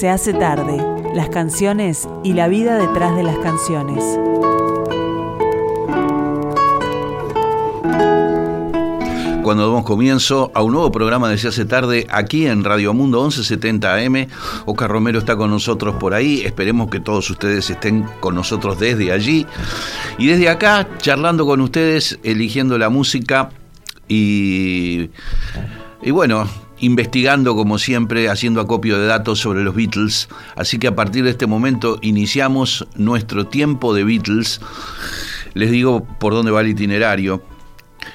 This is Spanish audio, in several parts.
Se hace tarde, las canciones y la vida detrás de las canciones. cuando damos comienzo a un nuevo programa de Se hace tarde aquí en Radio Mundo 1170 AM. Oscar Romero está con nosotros por ahí. Esperemos que todos ustedes estén con nosotros desde allí. Y desde acá, charlando con ustedes, eligiendo la música y, y bueno, investigando como siempre, haciendo acopio de datos sobre los Beatles. Así que a partir de este momento iniciamos nuestro tiempo de Beatles. Les digo por dónde va el itinerario.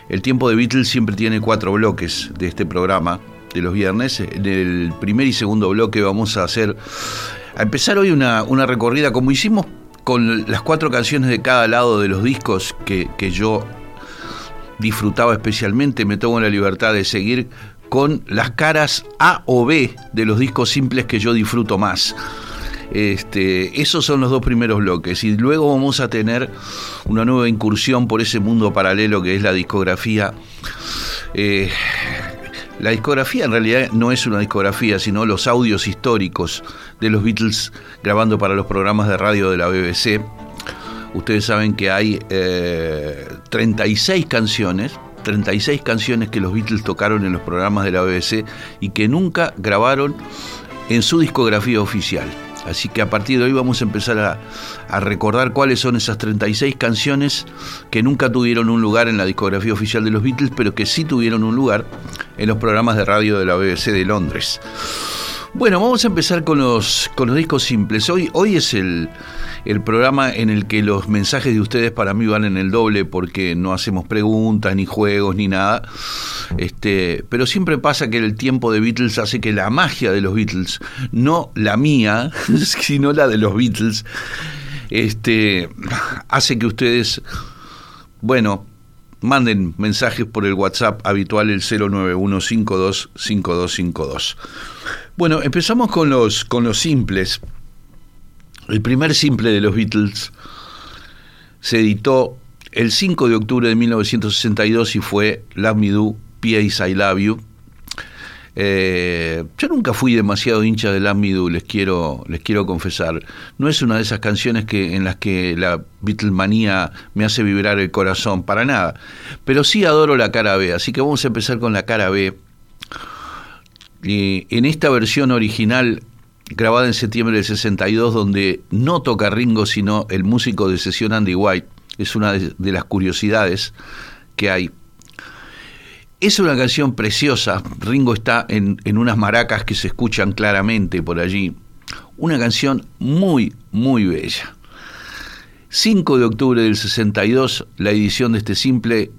El tiempo de Beatles siempre tiene cuatro bloques de este programa de los viernes. En el primer y segundo bloque vamos a hacer, a empezar hoy una, una recorrida como hicimos con las cuatro canciones de cada lado de los discos que, que yo disfrutaba especialmente. Me tomo la libertad de seguir con las caras A o B de los discos simples que yo disfruto más. Este, esos son los dos primeros bloques y luego vamos a tener una nueva incursión por ese mundo paralelo que es la discografía. Eh, la discografía en realidad no es una discografía, sino los audios históricos de los Beatles grabando para los programas de radio de la BBC. Ustedes saben que hay 36 eh, canciones, 36 canciones que los Beatles tocaron en los programas de la BBC y que nunca grabaron en su discografía oficial. Así que a partir de hoy vamos a empezar a, recordar cuáles son esas 36 canciones que nunca tuvieron un lugar en la discografía oficial de los Beatles, pero que sí tuvieron un lugar en los programas de radio de la BBC de Londres. Bueno, vamos a empezar con los, con los discos simples. Hoy, hoy es el, el programa en el que los mensajes de ustedes para mí van en el doble porque no hacemos preguntas, ni juegos, ni nada. Este, pero siempre pasa que el tiempo de Beatles hace que la magia de los Beatles, no la mía, sino la de los Beatles, este, hace que ustedes, bueno, manden mensajes por el WhatsApp habitual el 091525252. Bueno, empezamos con los, con los simples. El primer simple de los Beatles se editó el 5 de octubre de 1962 y fue Love Me Do, P.A.S. I Love You. Eh, yo nunca fui demasiado hincha de Love Me les quiero, les quiero confesar. No es una de esas canciones que, en las que la Beatlemanía me hace vibrar el corazón, para nada. Pero sí adoro la cara B, así que vamos a empezar con la cara B. Y en esta versión original grabada en septiembre del 62, donde no toca Ringo, sino el músico de sesión Andy White. Es una de, las curiosidades que hay. Es una canción preciosa. Ringo está en, en unas maracas que se escuchan claramente por allí. Una canción muy, muy bella. 5 de octubre del 62, la edición de este simple,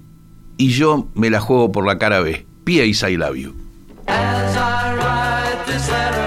y yo me la juego por la cara B. Love You. I love you.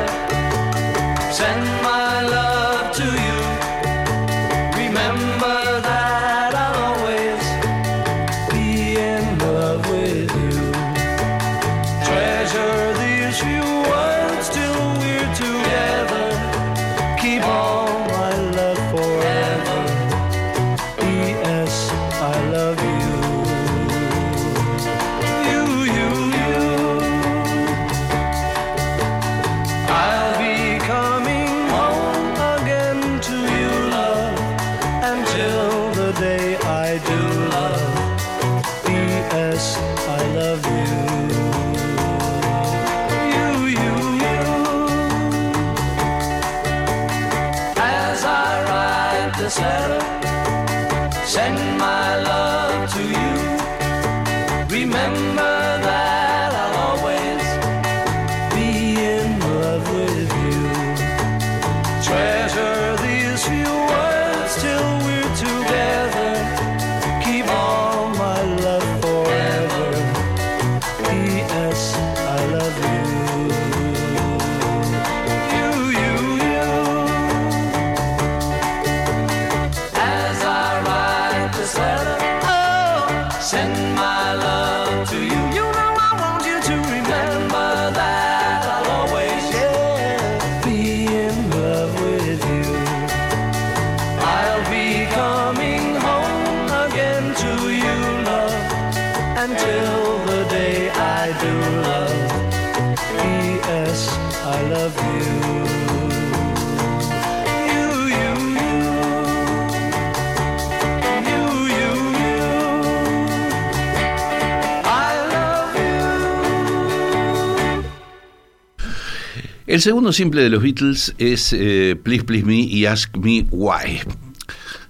El segundo simple de los Beatles es eh, Please Please Me y Ask Me Why.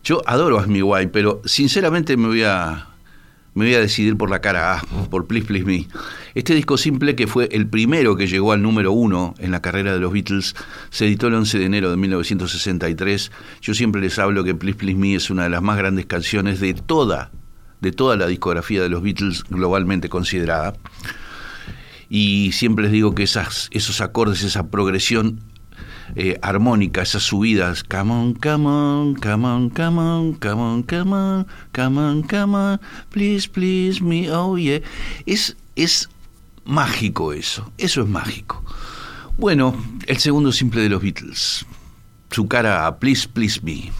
Yo adoro Ask Me Why, pero sinceramente me voy a, me voy a decidir por la cara A, por Please Please Me. Este disco simple, que fue el primero que llegó al número uno en la carrera de los Beatles, se editó el 11 de enero de 1963. Yo siempre les hablo que Please Please Me es una de las más grandes canciones de toda, de toda la discografía de los Beatles globalmente considerada y siempre les digo que esas, esos acordes, esa progresión eh, armónica, esas subidas, come on, come on, come on, come on, come on, come on, come on, come on, please, please me, oh yeah, es, es mágico eso, eso es mágico. Bueno, el segundo simple de los Beatles, su cara a Please, Please Me.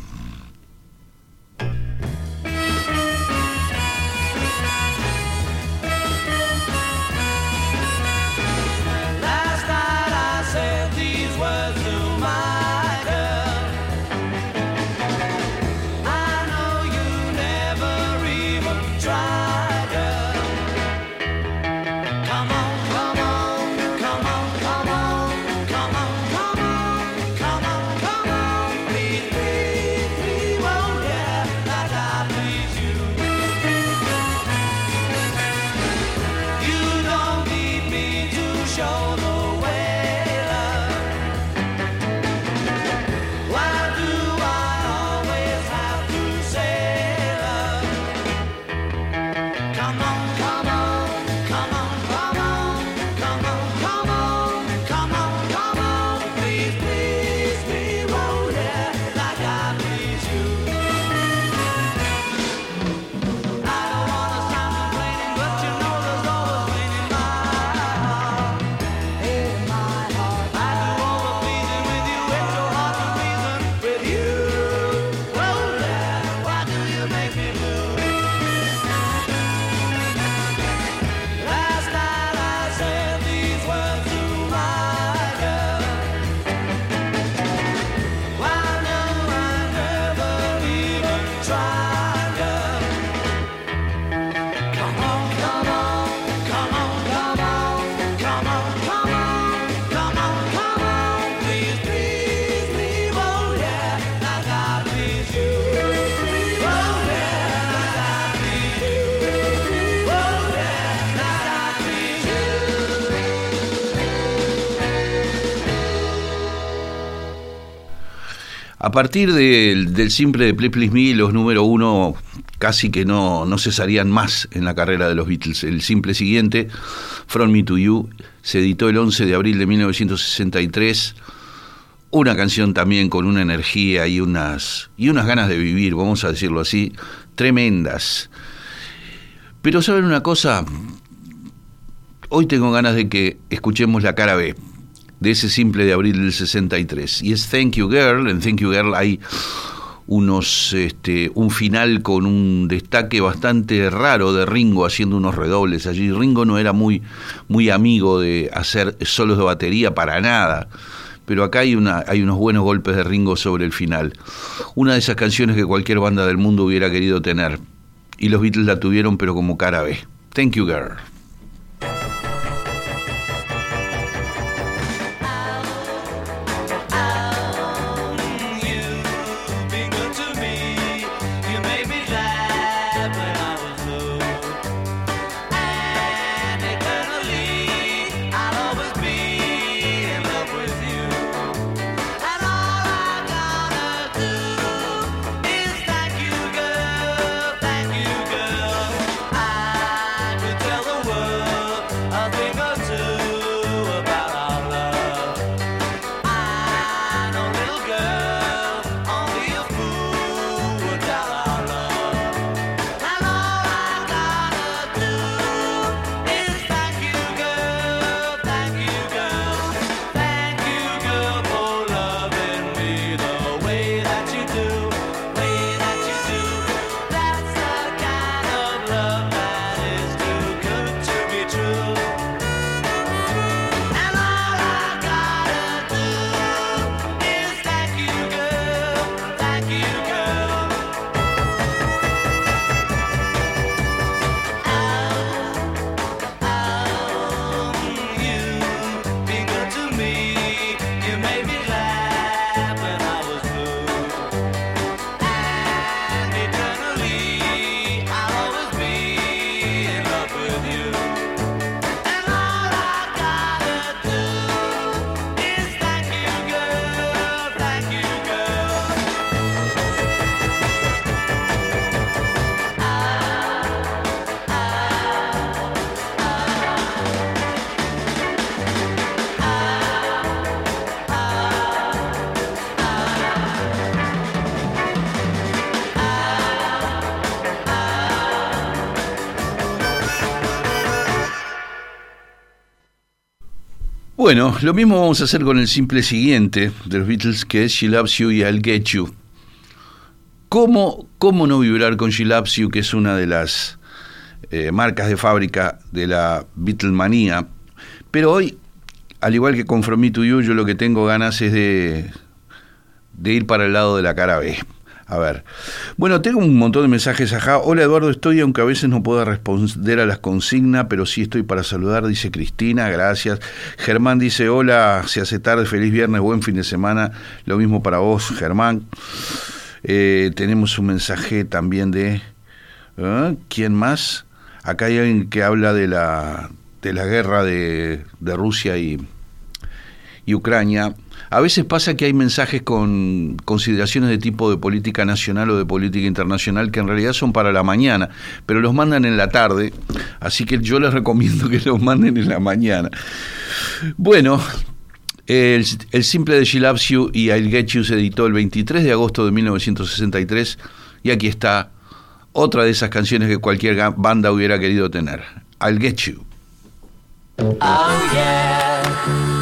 A partir del, simple de Please Please Me, los número uno casi que no, no cesarían más en la carrera de los Beatles. El simple siguiente, From Me to You, se editó el 11 de abril de 1963. Una canción también con una energía y unas, y unas ganas de vivir, vamos a decirlo así, tremendas. Pero ¿saben una cosa? Hoy tengo ganas de que escuchemos la cara B de ese simple de abril del 63. Y es Thank You Girl. En Thank You Girl hay unos este, un final con un destaque bastante raro de Ringo haciendo unos redobles allí. Ringo no era muy, muy amigo de hacer solos de batería para nada. Pero acá hay, una, hay unos buenos golpes de Ringo sobre el final. Una de esas canciones que cualquier banda del mundo hubiera querido tener. Y los Beatles la tuvieron, pero como cara B. Thank you, girl. Bueno, lo mismo vamos a hacer con el simple siguiente de los Beatles, que es She Loves You y I'll Get You. ¿Cómo, cómo no vibrar con She Loves You, que es una de las eh, marcas de fábrica de la Beatlemanía? Pero hoy, al igual que con From Me to You, yo lo que tengo ganas es de, de ir para el lado de la cara B. A ver. Bueno, tengo un montón de mensajes acá. Hola Eduardo, estoy, aunque a veces no pueda responder a las consignas, pero sí estoy para saludar, dice Cristina, gracias. Germán dice, hola, se hace tarde, feliz viernes, buen fin de semana. Lo mismo para vos, Germán. Eh, tenemos un mensaje también de... ¿eh? ¿Quién más? Acá hay alguien que habla de la, de la guerra de, de Rusia y, Ucrania. A veces pasa que hay mensajes con consideraciones de tipo de política nacional o de política internacional que en realidad son para la mañana, pero los mandan en la tarde, así que yo les recomiendo que los manden en la mañana. Bueno, el, simple de She y I'll Get You se editó el 23 de agosto de 1963 y aquí está otra de esas canciones que cualquier banda hubiera querido tener. I'll Get You. Oh yeah,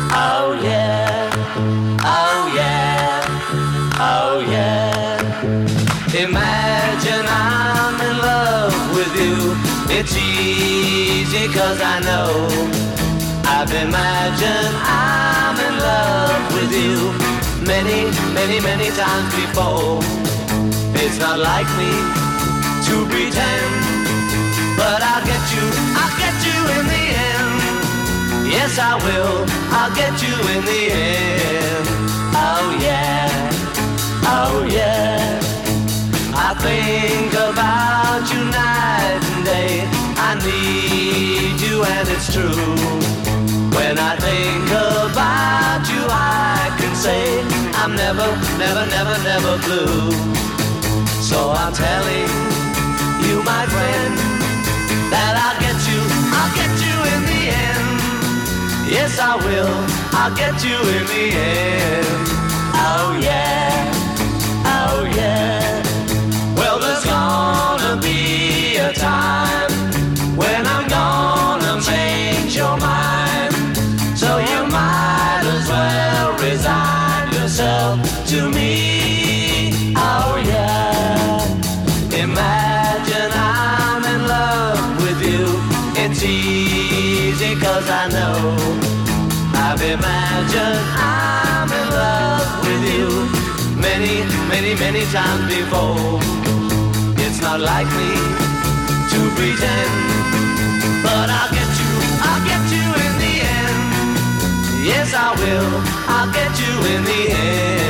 cause I know. I've imagined I'm in love with you many, many, many times before. It's not like me to pretend, but I'll get you, I'll get you in the end. Yes, I will, I'll get you in the end. Oh yeah, oh yeah. I think about you night and day. I need you and it's true. When I think about you, I can say I'm never, never, never, never blue. So I'm telling you, my friend, that I'll get you, I'll get you in the end. Yes, I will, I'll get you in the end. Oh yeah, oh yeah. Well, there's gonna be a time when I'm gonna change your mind. So you might as well resign yourself to me. Oh yeah. Imagine I'm in love with you. It's easy cause I know. I've imagined I'm in love with you many, many, many times before. It's not like me pretend, but I'll get you, I'll get you in the end. Yes, I will, I'll get you in the end.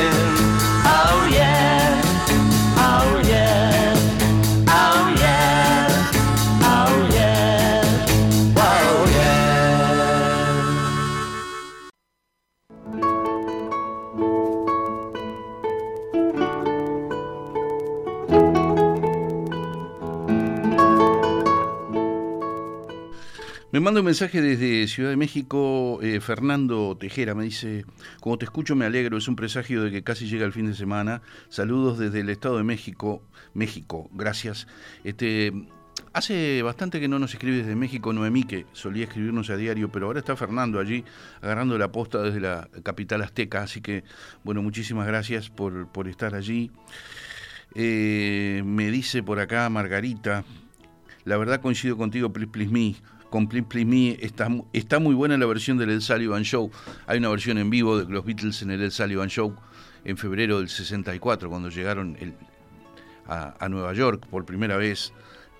Me manda un mensaje desde Ciudad de México, eh, Fernando Tejera, me dice, como te escucho me alegro, es un presagio de que casi llega el fin de semana. Saludos desde el Estado de México, México, gracias. Este, hace bastante que no nos escribe desde México Noemí, que solía escribirnos a diario, pero ahora está Fernando allí agarrando la posta desde la capital azteca, así que, bueno, muchísimas gracias por, por estar allí. Eh, me dice por acá Margarita, la verdad coincido contigo, Please Please Me con Please Me. Está, está muy buena la versión del El Sullivan Show. Hay una versión en vivo de los Beatles en el El Sullivan Show en febrero del 64, cuando llegaron a, a, Nueva York por primera vez.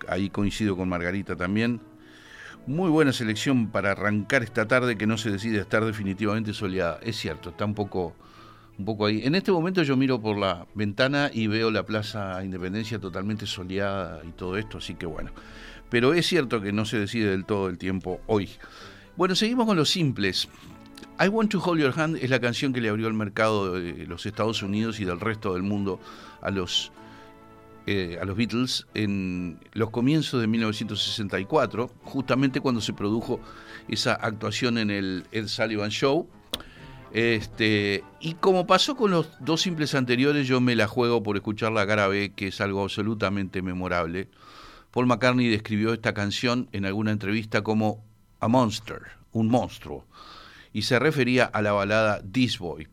Ahí coincido con Margarita también. Muy buena selección para arrancar esta tarde que no se decide estar definitivamente soleada. Es cierto, está un poco, un poco ahí. En este momento yo miro por la ventana y veo la Plaza Independencia totalmente soleada y todo esto, así que bueno pero es cierto que no se decide del todo el tiempo hoy. Bueno, seguimos con los simples. I Want to Hold Your Hand es la canción que le abrió el mercado de los Estados Unidos y del resto del mundo a los, eh, a los Beatles en los comienzos de 1964, justamente cuando se produjo esa actuación en el Ed Sullivan Show. Este, y como pasó con los dos simples anteriores, yo me la juego por escuchar la cara B, que es algo absolutamente memorable. Paul McCartney describió esta canción en alguna entrevista como a monster, un monstruo. y se refería a la balada This Boy.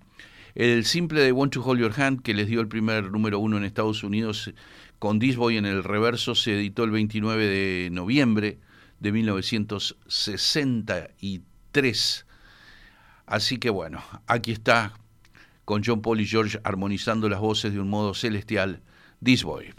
El simple de Want to Hold Your Hand, que les dio el primer número uno en Estados Unidos, con This Boy en el reverso, se editó el 29 de noviembre de 1963. Así que bueno, aquí está con John Paul y George armonizando las voces de un modo celestial, This Boy.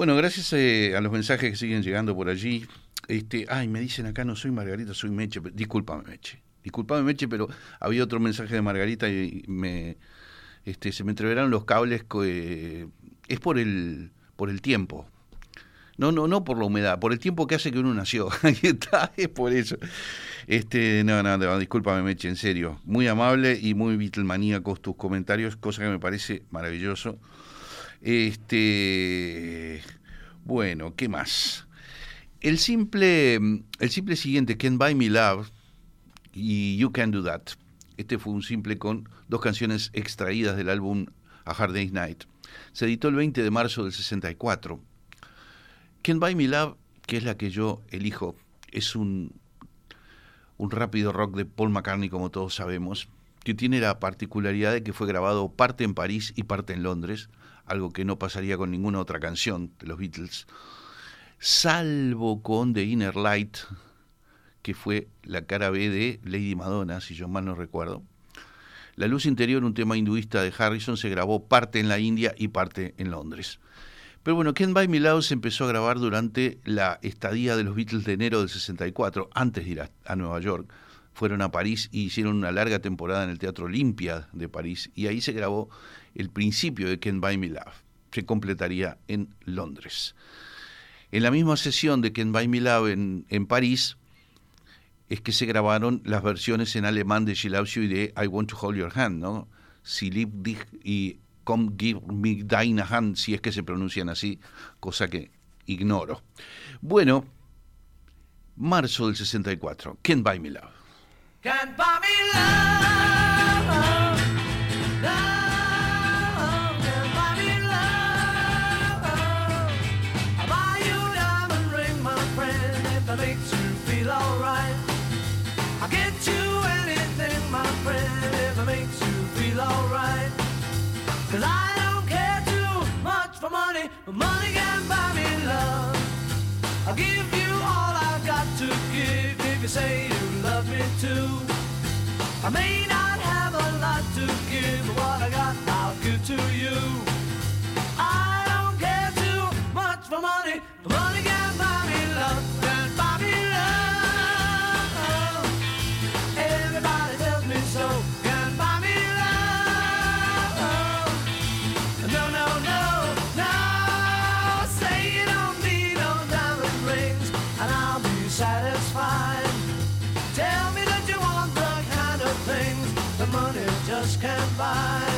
Bueno, gracias eh, a los mensajes que siguen llegando por allí. Este, ay, me dicen acá, no soy Margarita, soy Meche. Discúlpame, Meche. Discúlpame, Meche, pero había otro mensaje de Margarita y me, este, se me entreveraron los cables. Que, es por el, por el tiempo. No, no, no por la humedad, por el tiempo que hace que uno nació. Ahí está, es por eso. Este, no, no, discúlpame, Meche, en serio. Muy amable y muy Beatlemaníacos tus comentarios, cosa que me parece maravilloso. Este, bueno, ¿qué más? El simple, el simple siguiente, Can Buy Me Love y You Can Do That. Este fue un simple con dos canciones extraídas del álbum A Hard Day's Night. Se editó el 20 de marzo del 64. Can Buy Me Love, que es la que yo elijo, es un, un rápido rock de Paul McCartney, como todos sabemos, que tiene la particularidad de que fue grabado parte en París y parte en Londres algo que no pasaría con ninguna otra canción de los Beatles, salvo con The Inner Light, que fue la cara B de Lady Madonna, si yo mal no recuerdo. La luz interior, un tema hinduista de Harrison, se grabó parte en la India y parte en Londres. Pero bueno, Ken By Me se empezó a grabar durante la estadía de los Beatles de enero del 64, antes de ir a Nueva York fueron a París y hicieron una larga temporada en el Teatro Olimpia de París y ahí se grabó el principio de Can't Buy Me Love. Se completaría en Londres. En la misma sesión de Can't Buy Me Love en, en París es que se grabaron las versiones en alemán de She Loves You y de I Want to Hold Your Hand, ¿no? Si lieb dich y Come Give Me Deine Hand, si es que se pronuncian así, cosa que ignoro. Bueno, marzo del 64, Can't Buy Me Love. Can't buy me love. Love can't buy me love. I'll buy you a diamond ring, my friend, if that makes you feel alright. I'll get you anything, my friend, if it makes you feel alright. Cause I don't care too much for money, but money can buy me love. I'll give you all I've got to give if you say too. I may not have a lot to give but what I got, I'll give to you. Bye.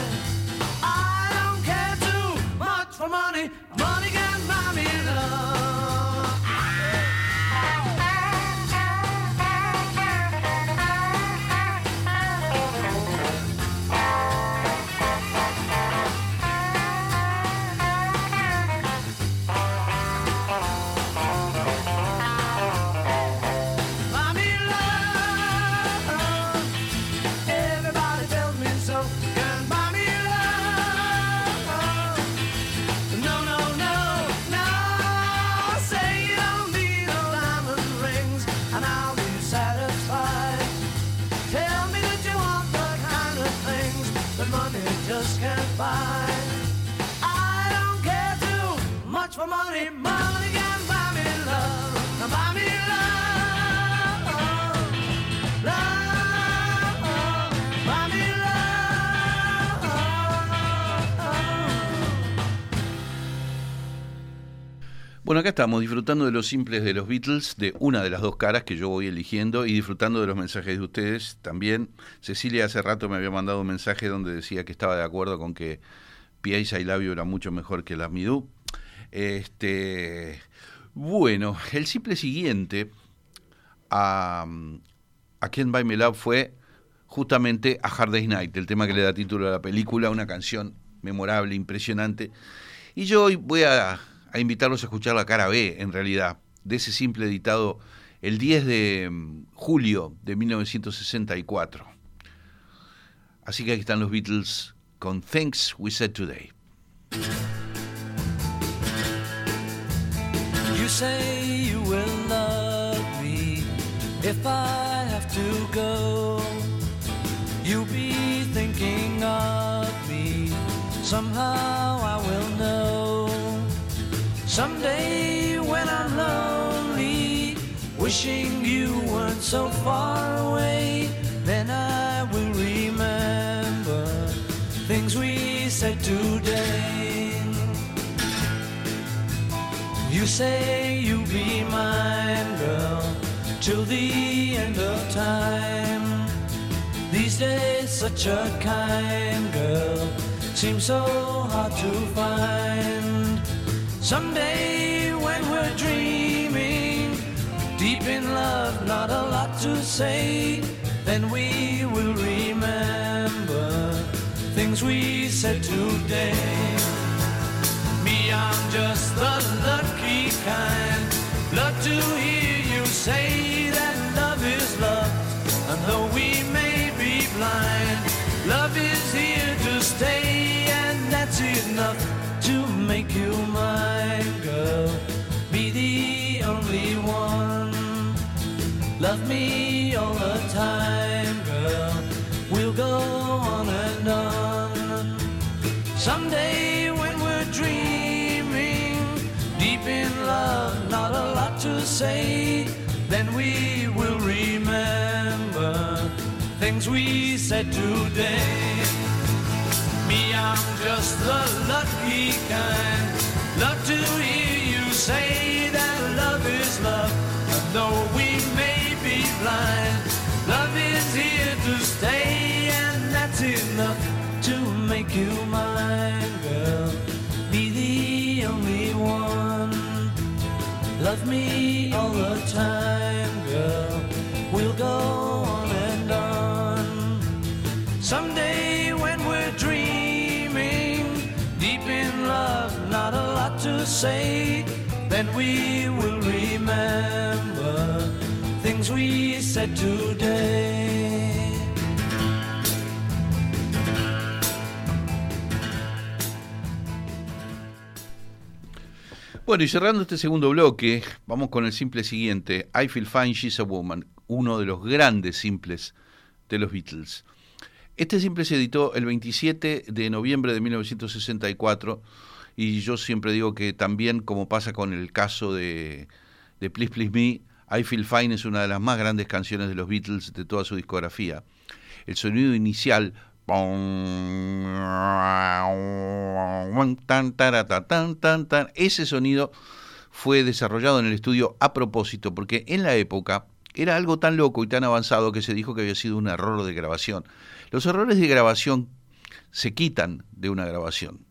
Bueno, acá estamos disfrutando de los simples de los Beatles, de una de las dos caras que yo voy eligiendo y disfrutando de los mensajes de ustedes también. Cecilia hace rato me había mandado un mensaje donde decía que estaba de acuerdo con que I Love You era mucho mejor que la Midú. Este, bueno, el simple siguiente a, a Can't Buy Me Love fue justamente a Hard Day's Night, el tema que le da título a la película, una canción memorable, impresionante. Y yo hoy voy a, a invitarlos a escuchar la cara B, en realidad, de ese simple editado el 10 de mm, julio de 1964. Así que aquí están los Beatles con Things We Said Today. You say you will love me if I have to go. You'll be thinking of me. Somehow. Someday when I'm lonely, wishing you weren't so far away, then I will remember things we said today. You say you'll be mine, girl, till the end of time. These days, such a kind girl seems so hard to find. Someday, when we're dreaming, deep in love, not a lot to say, then we will remember things we said today. Me, I'm just the lucky kind. Love to hear you say that love is love. And though we may be blind, love is here to stay, and that's enough to make you mine, Love me all the time, girl. We'll go on and on. Someday when we're dreaming, deep in love, not a lot to say, then we will remember things we said today. Me, I'm just the lucky kind. Love to hear you say that love is love. Though we may blind, love is here to stay, and that's enough to make you mine, girl. Be the only one. Love me all the time, girl. We'll go on and on. Someday when we're dreaming, deep in love, not a lot to say, today. Bueno, y cerrando este segundo bloque, vamos con el simple siguiente, I Feel Fine, She's a Woman, uno de los grandes simples de los Beatles. Este simple se editó el 27 de noviembre de 1964 y yo siempre digo que también, como pasa con el caso de, de Please Please Me, I Feel Fine es una de las más grandes canciones de los Beatles de toda su discografía. El sonido inicial ese sonido fue desarrollado en el estudio a propósito, porque en la época era algo tan loco y tan avanzado que se dijo que había sido un error de grabación. Los errores de grabación se quitan de una grabación,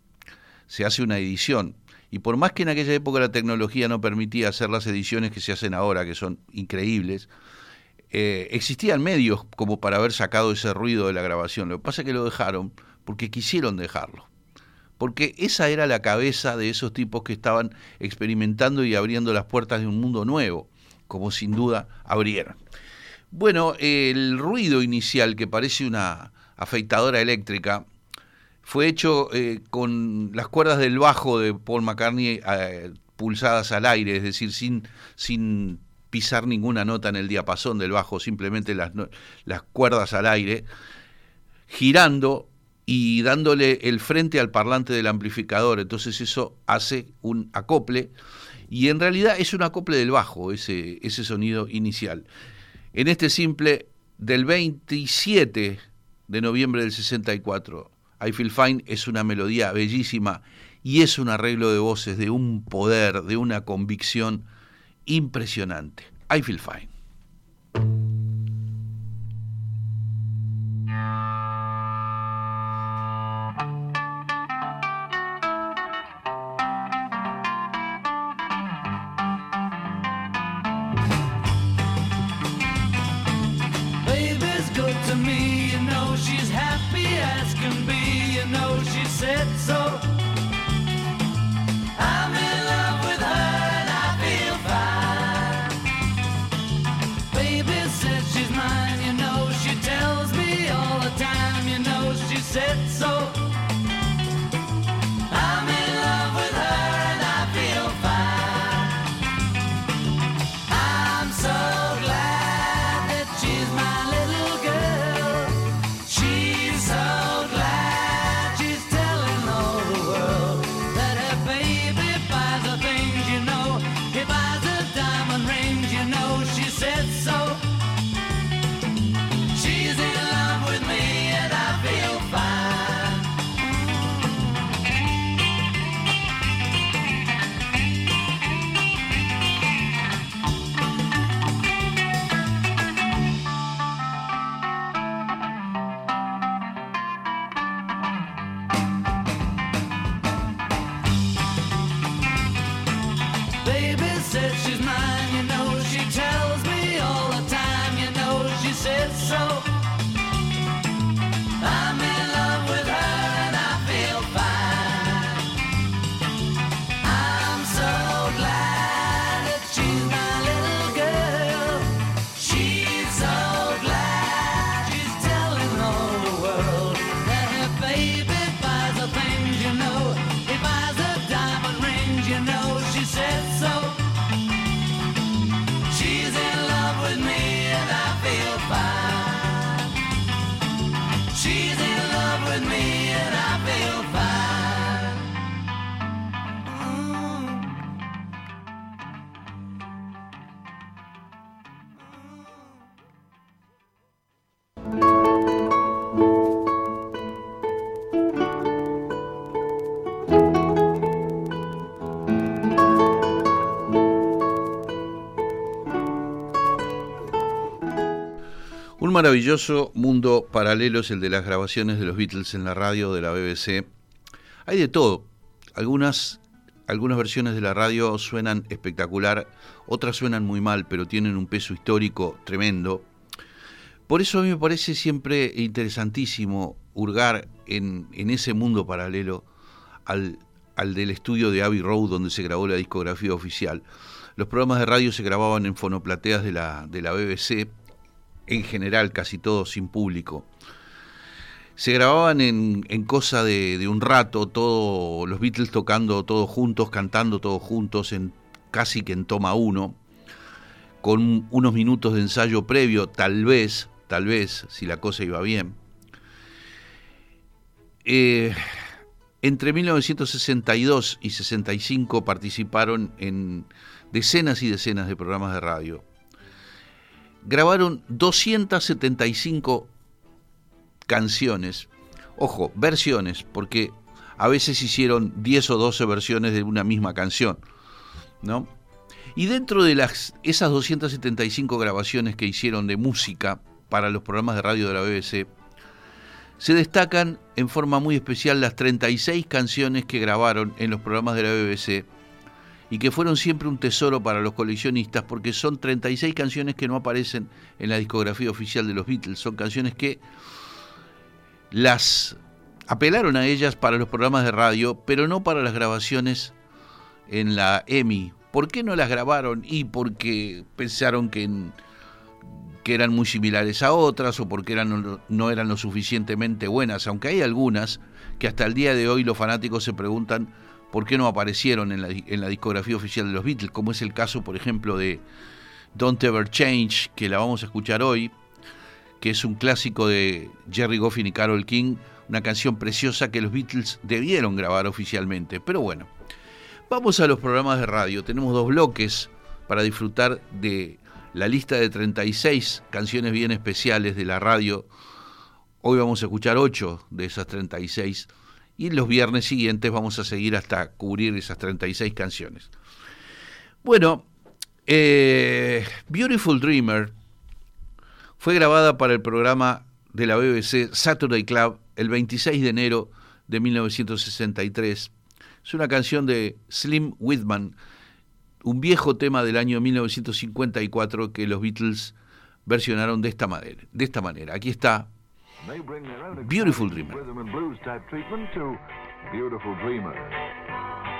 se hace una edición. Y por más que en aquella época la tecnología no permitía hacer las ediciones que se hacen ahora, que son increíbles, eh, existían medios como para haber sacado ese ruido de la grabación. Lo que pasa es que lo dejaron porque quisieron dejarlo. Porque esa era la cabeza de esos tipos que estaban experimentando y abriendo las puertas de un mundo nuevo, como sin duda abrieron. Bueno, el ruido inicial que parece una afeitadora eléctrica fue hecho eh, con las cuerdas del bajo de Paul McCartney eh, pulsadas al aire, es decir, sin, sin pisar ninguna nota en el diapasón del bajo, simplemente las, las cuerdas al aire, girando y dándole el frente al parlante del amplificador. Entonces eso hace un acople y en realidad es un acople del bajo, ese, ese sonido inicial. En este simple del 27 de noviembre del 64, I Feel Fine es una melodía bellísima y es un arreglo de voces de un poder, de una convicción impresionante. I feel fine. Maravilloso mundo paralelo es el de las grabaciones de los Beatles en la radio de la BBC. Hay de todo. Algunas, algunas versiones de la radio suenan espectacular, otras suenan muy mal, pero tienen un peso histórico tremendo. Por eso a mí me parece siempre interesantísimo hurgar en, en ese mundo paralelo al, al del estudio de Abbey Road donde se grabó la discografía oficial. Los programas de radio se grababan en fonoplateas de la, de la BBC, en general casi todos sin público. Se grababan en, cosa de, de, un rato, todos los Beatles tocando todos juntos, cantando todos juntos, en casi que en toma uno, con unos minutos de ensayo previo, tal vez, tal vez, si la cosa iba bien. eh, entre 1962 y 65 participaron en decenas y decenas de programas de radio. Grabaron 275 canciones, ojo, versiones, porque a veces hicieron 10 o 12 versiones de una misma canción, ¿no? Y dentro de las, esas 275 grabaciones que hicieron de música para los programas de radio de la BBC, se destacan en forma muy especial las 36 canciones que grabaron en los programas de la BBC y que fueron siempre un tesoro para los coleccionistas porque son 36 canciones que no aparecen en la discografía oficial de los Beatles, son canciones que las apelaron a ellas para los programas de radio, pero no para las grabaciones en la EMI. ¿Por qué no las grabaron? Y porque pensaron que, que eran muy similares a otras o porque eran, no eran lo suficientemente buenas, aunque hay algunas que hasta el día de hoy los fanáticos se preguntan por qué no aparecieron en la, en la discografía oficial de los Beatles, como es el caso, por ejemplo, de Don't Ever Change, que la vamos a escuchar hoy, que es un clásico de Jerry Goffin y Carol King, una canción preciosa que los Beatles debieron grabar oficialmente. Pero bueno, vamos a los programas de radio. Tenemos dos bloques para disfrutar de la lista de 36 canciones bien especiales de la radio. Hoy vamos a escuchar 8 de esas 36 y los viernes siguientes vamos a seguir hasta cubrir esas 36 canciones. Bueno, eh, Beautiful Dreamer fue grabada para el programa de la BBC Saturday Club el 26 de enero de 1963. Es una canción de Slim Whitman, un viejo tema del año 1954 que los Beatles versionaron de esta manera. De esta manera. Aquí está Beautiful Dreamer. Beautiful Dreamer.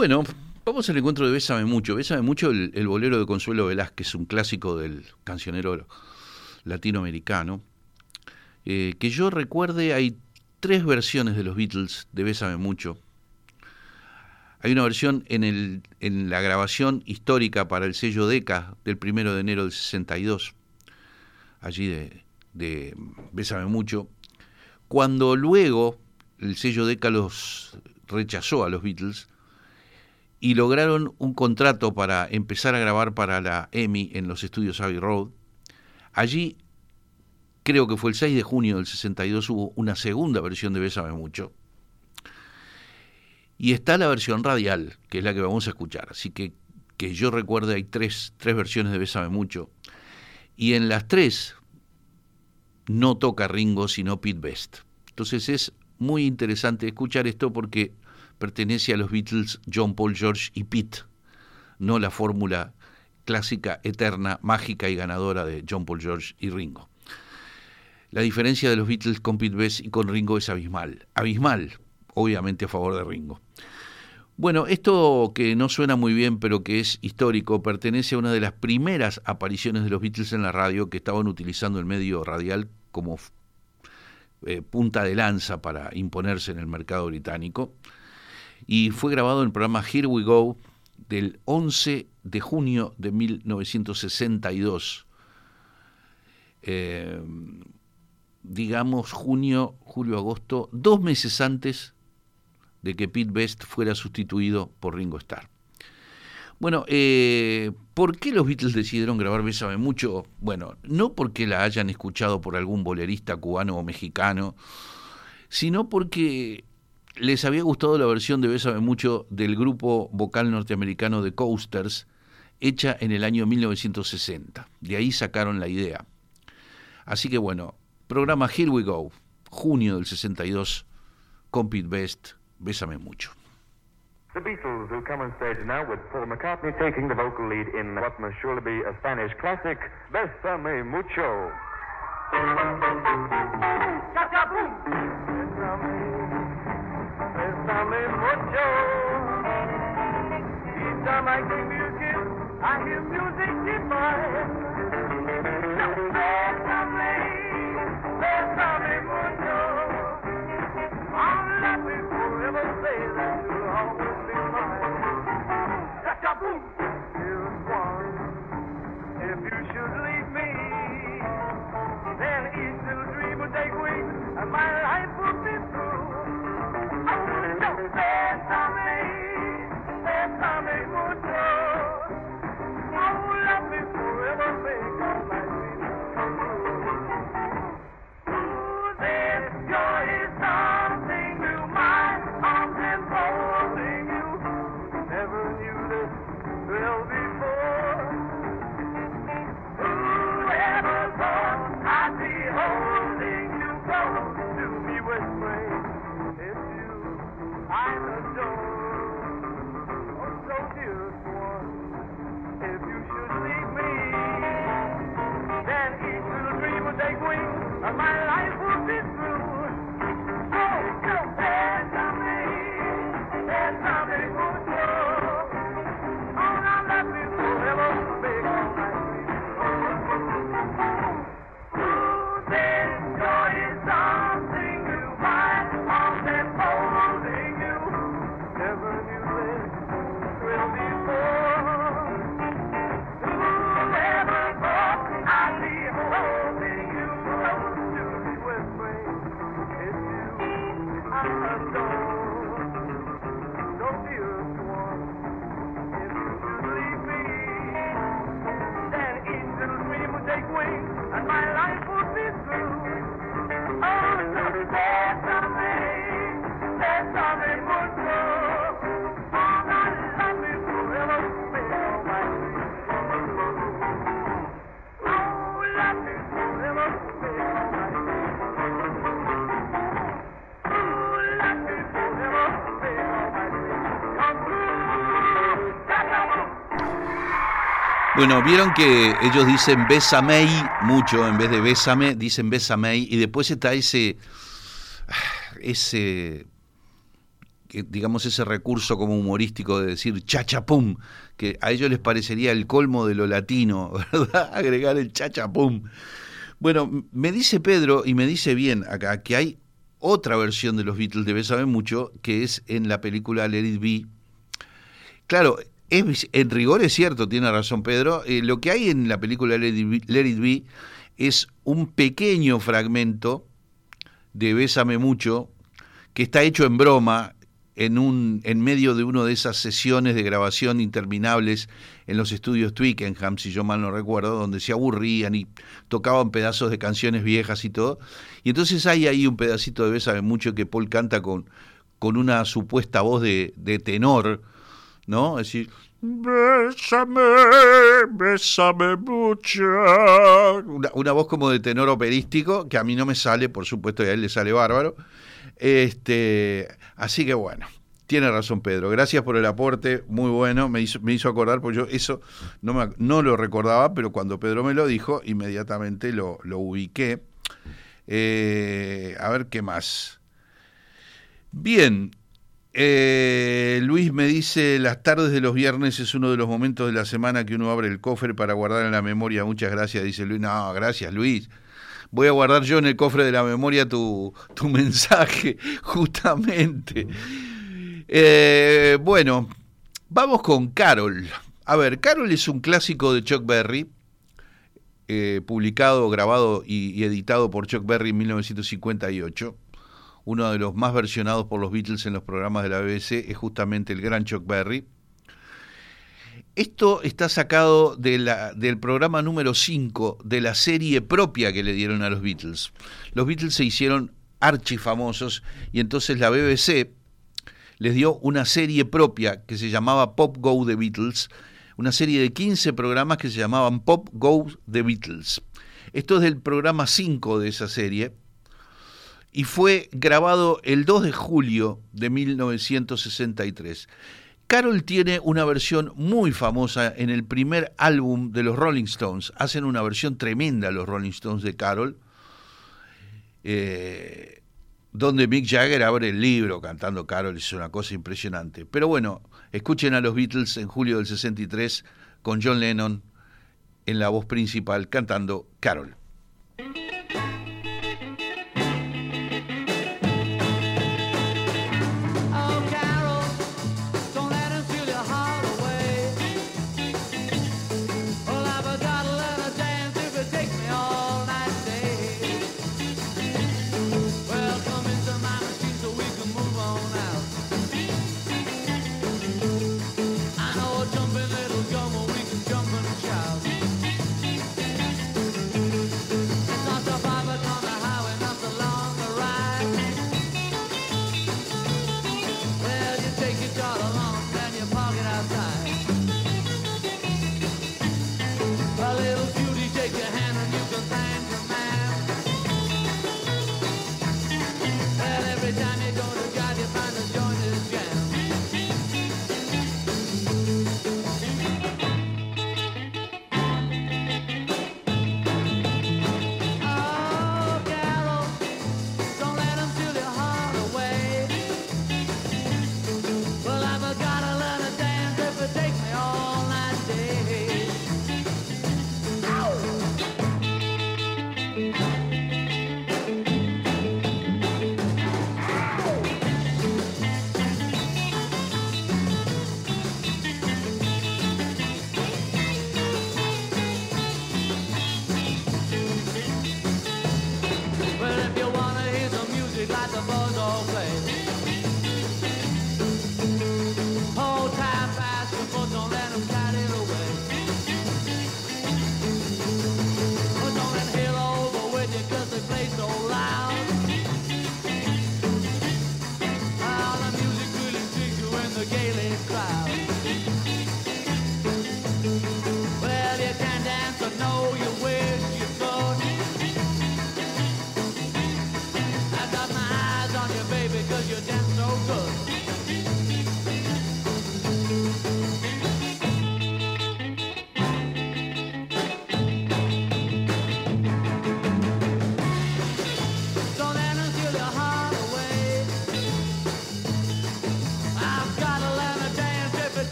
Bueno, vamos al encuentro de Bésame Mucho. Bésame Mucho, el, bolero de Consuelo Velázquez, un clásico del cancionero latinoamericano. Eh, que yo recuerde, hay tres versiones de los Beatles de Bésame Mucho. Hay una versión en, la grabación histórica para el sello DECA del primero de enero del 62, allí de, de Bésame Mucho, cuando luego el sello DECA los rechazó a los Beatles y lograron un contrato para empezar a grabar para la EMI en los estudios Abbey Road. Allí, creo que fue el 6 de junio del 62, hubo una segunda versión de Bésame Mucho. Y está la versión radial, que es la que vamos a escuchar. Así que, que yo recuerde, hay tres, tres versiones de Bésame Mucho. Y en las tres no toca Ringo, sino Pete Best. Entonces es muy interesante escuchar esto porque pertenece a los Beatles John Paul George y Pete, no la fórmula clásica, eterna, mágica y ganadora de John Paul George y Ringo. la diferencia de los Beatles con Pete Best y con Ringo es abismal. Abismal, obviamente a favor de Ringo. Bueno, esto que no suena muy bien, pero que es histórico, pertenece a una de las primeras apariciones de los Beatles en la radio que estaban utilizando el medio radial como eh, punta de lanza para imponerse en el mercado británico. Y fue grabado en el programa Here We Go del 11 de junio de 1962. Eh, digamos junio, julio, agosto, dos meses antes de que Pete Best fuera sustituido por Ringo Starr. Bueno, eh, ¿por qué los Beatles decidieron grabar Bésame mucho? Bueno, no porque la hayan escuchado por algún bolerista cubano o mexicano, sino porque les había gustado la versión de Bésame mucho del grupo vocal norteamericano The Coasters, hecha en el año 1960. De ahí sacaron la idea. Así que bueno, programa Here We Go, junio del 62, con Best, Bésame mucho. The Beatles, who come on stage now with Paul McCartney taking the vocal lead in what must surely be a Spanish classic, Bésame Mucho. Each time I a kiss, I hear music. Bésame, bésame mucho. I'll forever you'll always be mine. One. If you should leave me, then each little dream will take wing, and my life will be no, bésame, Bueno, vieron que ellos dicen bésame mucho, en vez de bésame, dicen bésame, y después está ese, ese, digamos, ese recurso como humorístico de decir chachapum, que a ellos les parecería el colmo de lo latino, ¿verdad? Agregar el chachapum. Bueno, me dice Pedro, y me dice bien acá, que hay otra versión de los Beatles de Bésame Mucho, que es en la película Let It. Claro, es, en rigor es cierto, tiene razón Pedro. eh, lo que hay en la película Let It, Be, es un pequeño fragmento de Bésame Mucho que está hecho en broma en, un, en medio de una de esas sesiones de grabación interminables en los estudios Twickenham, si yo mal no recuerdo, donde se aburrían y tocaban pedazos de canciones viejas y todo. Y entonces hay ahí un pedacito de Bésame Mucho que Paul canta con, con una supuesta voz de, de tenor, ¿no? Es decir, bésame, bésame mucho. Una, una voz como de tenor operístico, que a mí no me sale, por supuesto, y a él le sale bárbaro. Este, así que bueno, tiene razón Pedro. Gracias por el aporte, muy bueno. Me hizo, me hizo acordar, porque yo eso no, me, no lo recordaba, pero cuando Pedro me lo dijo, inmediatamente lo, lo ubiqué. Eh, a ver qué más. Bien, eh, Luis me dice, las tardes de los viernes es uno de los momentos de la semana que uno abre el cofre para guardar en la memoria. Muchas gracias, dice Luis. No, gracias Luis. Voy a guardar yo en el cofre de la memoria tu, tu mensaje, justamente. Eh, bueno, vamos con Carol. A ver, Carol es un clásico de Chuck Berry, eh, publicado, grabado y, y editado por Chuck Berry en 1958 uno de los más versionados por los Beatles en los programas de la BBC es justamente el gran Chuck Berry. Esto está sacado del programa número 5 de la serie propia que le dieron a los Beatles. Los Beatles se hicieron archifamosos y entonces la BBC les dio una serie propia que se llamaba Pop Go The Beatles, una serie de 15 programas que se llamaban Pop Go The Beatles. Esto es del programa 5 de esa serie y fue grabado el 2 de julio de 1963. Carol tiene una versión muy famosa en el primer álbum de los Rolling Stones. Hacen una versión tremenda los Rolling Stones de Carol, eh, donde Mick Jagger abre el libro cantando Carol, es una cosa impresionante. Pero bueno, escuchen a los Beatles en julio del 63 con John Lennon en la voz principal cantando Carol.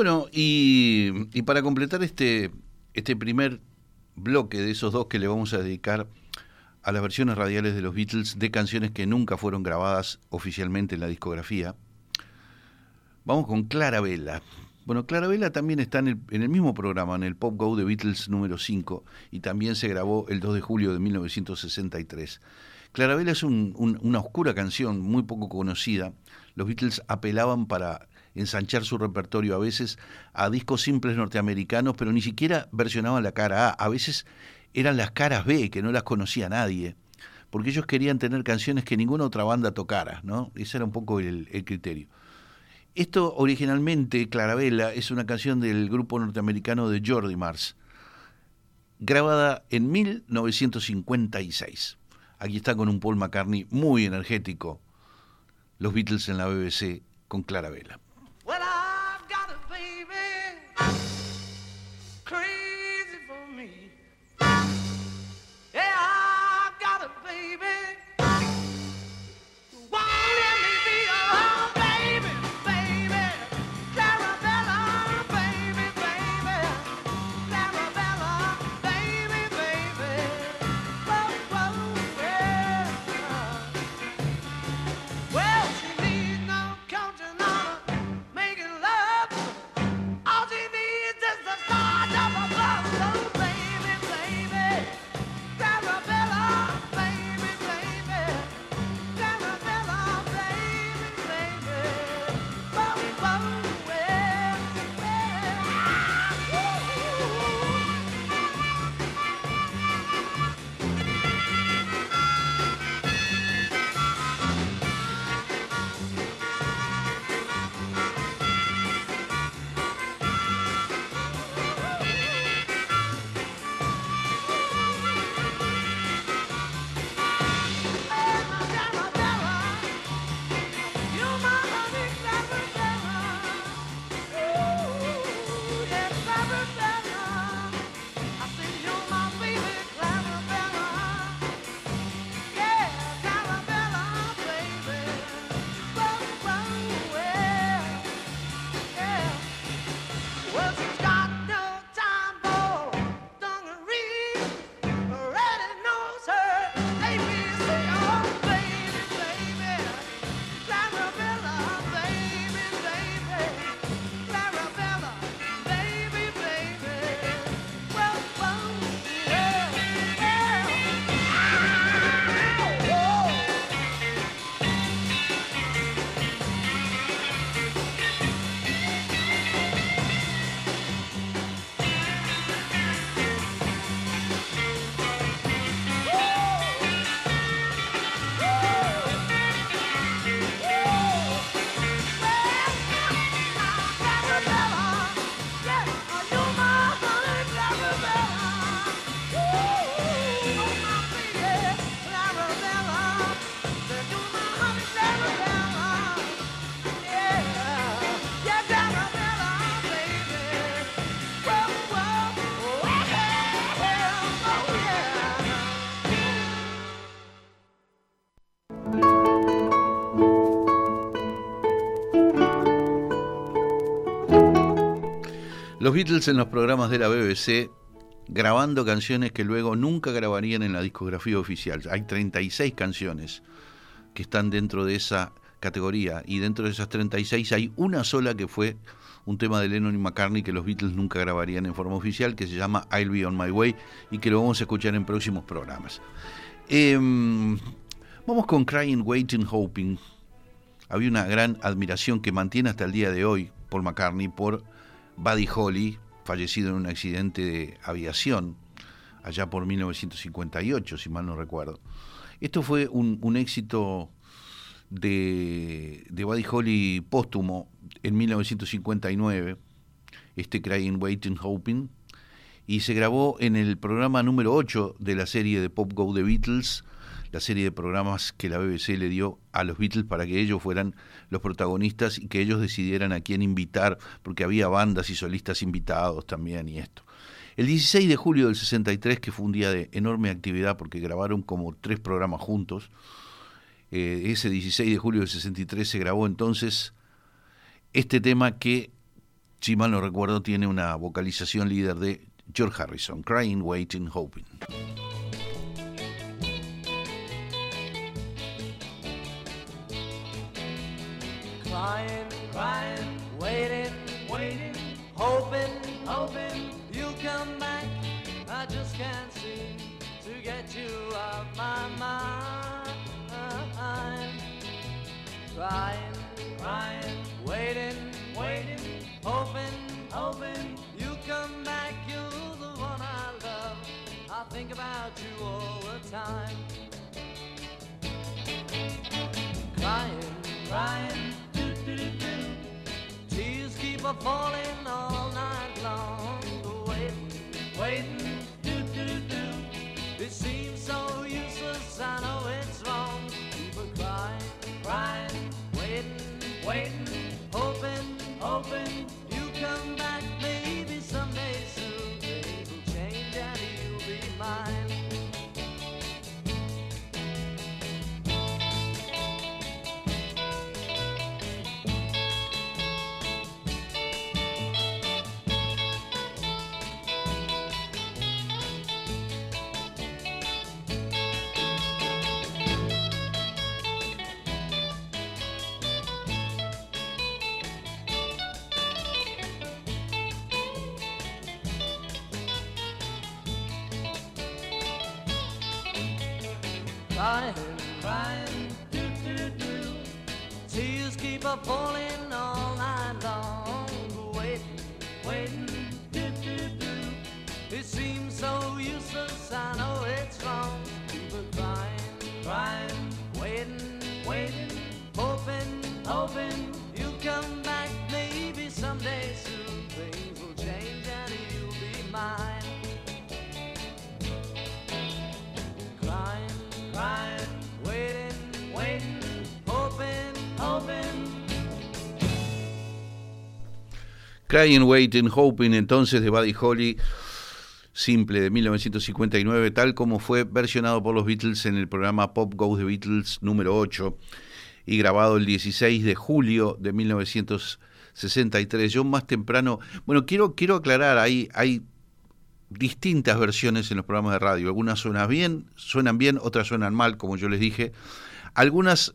Bueno, y, para completar este, este primer bloque de esos dos que le vamos a dedicar a las versiones radiales de los Beatles de canciones que nunca fueron grabadas oficialmente en la discografía, vamos con Clara Vela. Bueno, Clara Vela también está en el, mismo programa, en el Pop Go de Beatles número 5, y también se grabó el 2 de julio de 1963. Clara Vela es un- una oscura canción muy poco conocida. Los Beatles apelaban para ensanchar su repertorio a veces a discos simples norteamericanos, pero ni siquiera versionaban la cara A. A veces eran las caras B, que no las conocía nadie, porque ellos querían tener canciones que ninguna otra banda tocara, ¿no? Ese era un poco el, el criterio. Esto originalmente, Clarabella, es una canción del grupo norteamericano de Jordi Mars, grabada en 1956. Aquí está con un Paul McCartney muy energético. Los Beatles en la BBC con Clara Los Beatles en los programas de la BBC grabando canciones que luego nunca grabarían en la discografía oficial. Hay 36 canciones que están dentro de esa categoría y dentro de esas 36 hay una sola que fue un tema de Lennon y McCartney que los Beatles nunca grabarían en forma oficial que se llama I'll Be On My Way y que lo vamos a escuchar en próximos programas. Em, vamos con Crying, Waiting, Hoping. Había una gran admiración que mantiene hasta el día de hoy Paul McCartney por Buddy Holly, fallecido en un accidente de aviación allá por 1958, si mal no recuerdo. Esto fue un, éxito de, de Buddy Holly póstumo en 1959, este Crying, Waiting, Hoping, y se grabó en el programa número 8 de la serie de Pop Go The Beatles, la serie de programas que la BBC le dio a los Beatles para que ellos fueran los protagonistas y que ellos decidieran a quién invitar, porque había bandas y solistas invitados también y esto. El 16 de julio del 63, que fue un día de enorme actividad porque grabaron como tres programas juntos, eh, ese 16 de julio del 63 se grabó entonces este tema que, si mal no recuerdo, tiene una vocalización líder de George Harrison, Crying, Waiting, Hoping. Crying, crying, waiting, waiting, hoping, hoping you'll come back. I just can't seem to get you off my mind. Crying, crying, waiting, waiting, hoping, hoping you'll come back. You're the one I love. I think about you all the time. Crying, crying, a falling all night long. Waiting, waiting, Crying, Waiting, Hoping, entonces de Buddy Holly, simple de 1959, tal como fue versionado por los Beatles en el programa Pop Goes the Beatles número 8 y grabado el 16 de julio de 1963. Yo más temprano, bueno, quiero, quiero aclarar, hay, hay distintas versiones en los programas de radio. Algunas suenan bien, suenan bien, otras suenan mal, como yo les dije. Algunas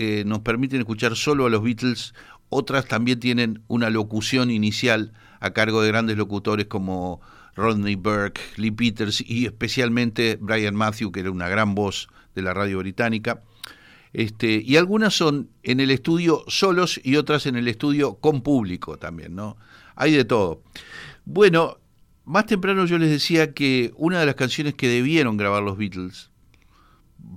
eh, nos permiten escuchar solo a los Beatles, otras también tienen una locución inicial a cargo de grandes locutores como Rodney Burke, Lee Peters y especialmente Brian Matthew, que era una gran voz de la radio británica. Este, y algunas son en el estudio solos y otras en el estudio con público también, ¿no? Hay de todo. Bueno, más temprano yo les decía que una de las canciones que debieron grabar los Beatles,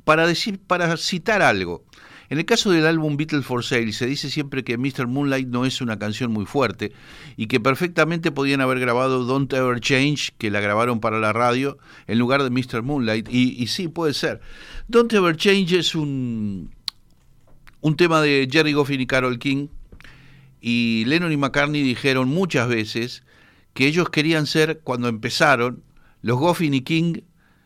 para decir, para citar algo, en el caso del álbum Beatles for Sale se dice siempre que Mr. Moonlight no es una canción muy fuerte y que perfectamente podían haber grabado Don't Ever Change, que la grabaron para la radio, en lugar de Mr. Moonlight. Y, sí, puede ser. Don't Ever Change es un, un tema de Jerry Goffin y Carol King. Y Lennon y McCartney dijeron muchas veces que ellos querían ser, cuando empezaron, los Goffin y King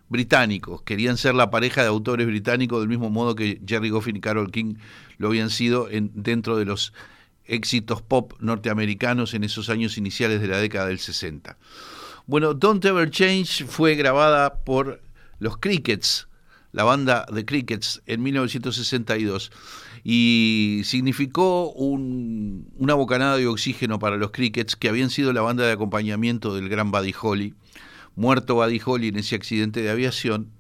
británicos, querían ser la pareja de autores británicos del mismo modo que Jerry Goffin y Carol King lo habían sido en, dentro de los éxitos pop norteamericanos en esos años iniciales de la década del 60. Bueno, Don't Ever Change fue grabada por los Crickets, la banda de Crickets, en 1962 y significó un, una bocanada de oxígeno para los Crickets, que habían sido la banda de acompañamiento del gran Buddy Holly. Muerto Buddy Holly en ese accidente de aviación,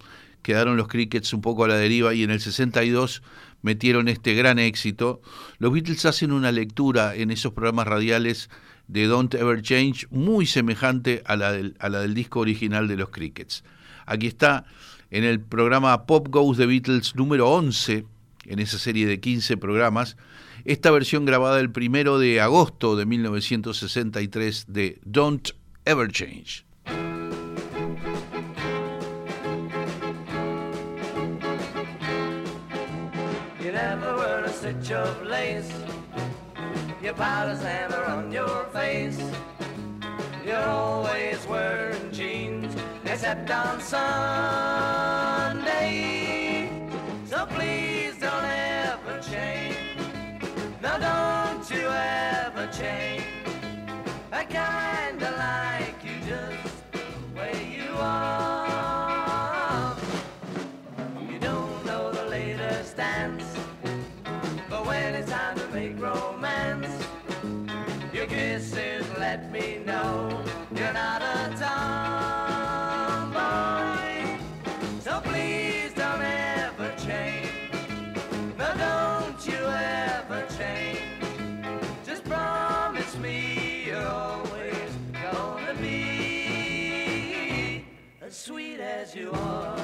quedaron los Crickets un poco a la deriva y en el 62 metieron este gran éxito. Los Beatles hacen una lectura en esos programas radiales de Don't Ever Change muy semejante a la del, a la del disco original de los Crickets. Aquí está en el programa Pop Goes the Beatles número 11, en esa serie de 15 programas, esta versión grabada el primero de agosto de 1963 de Don't Ever Change. Stitch of lace. Your powder's never on your face. You're always wearing jeans, except on Sunday. So please don't ever change. No, don't you ever change. I kinda you are.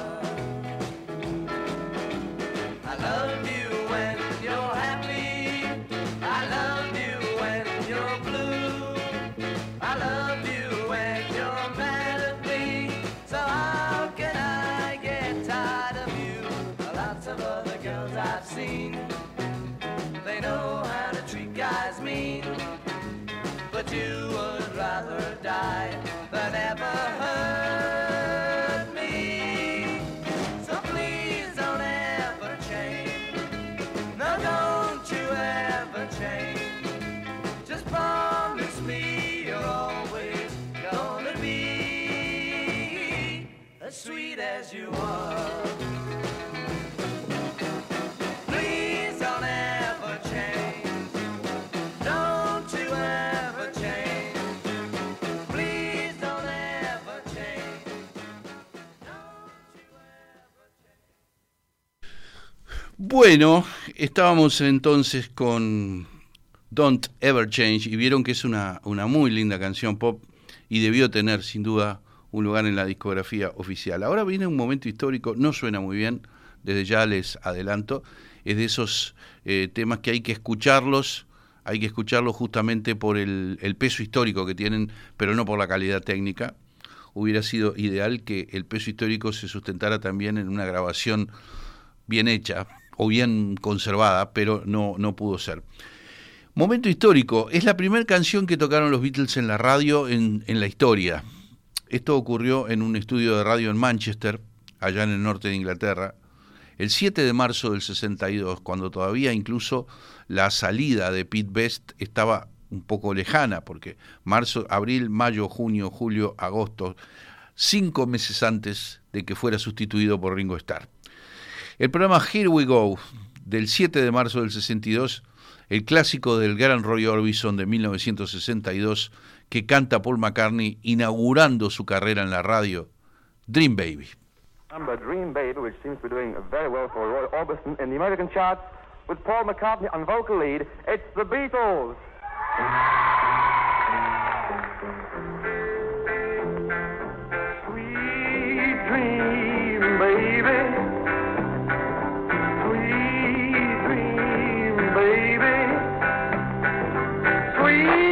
Bueno, estábamos entonces con Don't Ever Change y vieron que es una, una muy linda canción pop y debió tener sin duda un lugar en la discografía oficial. Ahora viene un momento histórico, no suena muy bien, desde ya les adelanto, es de esos eh, temas que hay que escucharlos, hay que escucharlos justamente por el, peso histórico que tienen, pero no por la calidad técnica. Hubiera sido ideal que el peso histórico se sustentara también en una grabación bien hecha o bien conservada, pero no, no pudo ser. Momento histórico, es la primera canción que tocaron los Beatles en la radio en, en la historia. Esto ocurrió en un estudio de radio en Manchester, allá en el norte de Inglaterra, el 7 de marzo del 62, cuando todavía incluso la salida de Pete Best estaba un poco lejana, porque marzo, abril, mayo, junio, julio, agosto, cinco meses antes de que fuera sustituido por Ringo Starr. El programa Here We Go del 7 de marzo del 62, el clásico del gran Roy Orbison de 1962 que canta Paul McCartney inaugurando su carrera en la radio, Dream Baby. Number Dream Baby, which seems to be doing very well for Roy Orbison in the American charts, with Paul McCartney on vocal lead. It's the Beatles. Sweet dream, baby. Sweet dream, baby. Sweet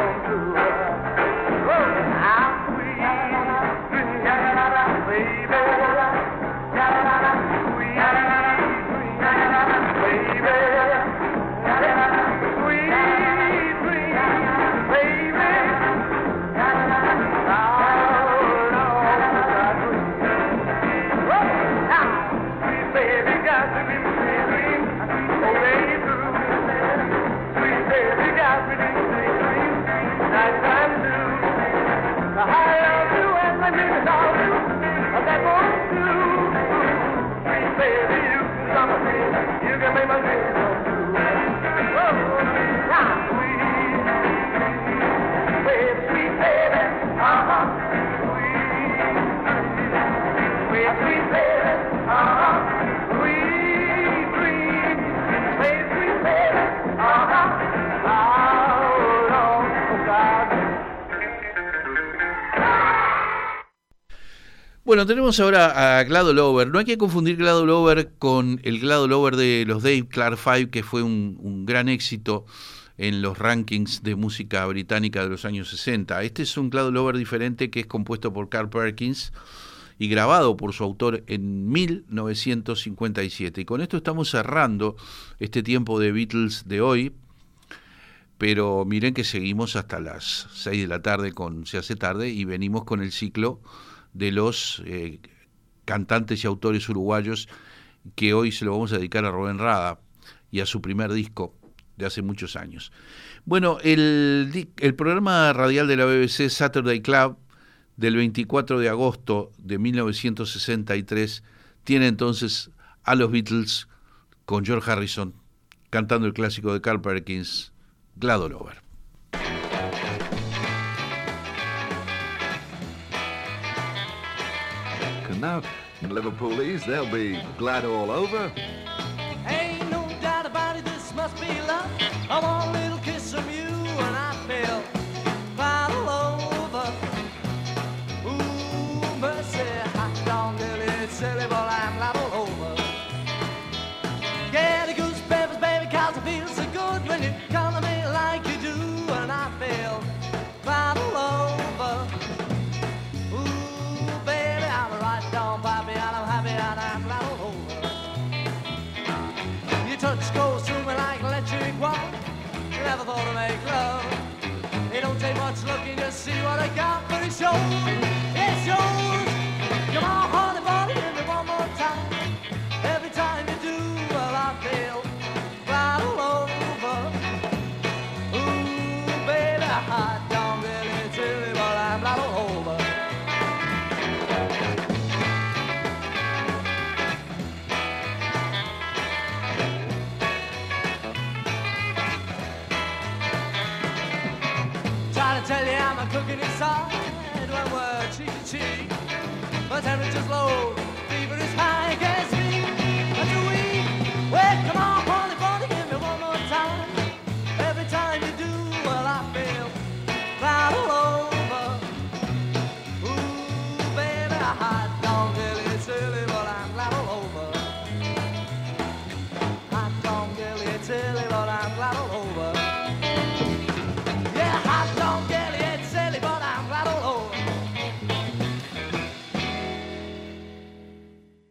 Bueno, tenemos ahora a Glado Lover. No hay que confundir Glado Lover con el Glado Lover de los Dave Clark Five, que fue un, un gran éxito en los rankings de música británica de los años 60. Este es un Glado Lover diferente que es compuesto por Carl Perkins y grabado por su autor en 1957. Y con esto estamos cerrando este tiempo de Beatles de hoy, pero miren que seguimos hasta las 6 de la tarde con Se hace tarde y venimos con el ciclo de los eh, cantantes y autores uruguayos que hoy se lo vamos a dedicar a Rubén Rada y a su primer disco de hace muchos años. Bueno, el, el programa radial de la BBC Saturday Club del 24 de agosto de 1963 tiene entonces a los Beatles con George Harrison cantando el clásico de Carl Perkins, Glad now, Liverpoolese, they'll be glad all over. See what I got, but it shows, My temperature's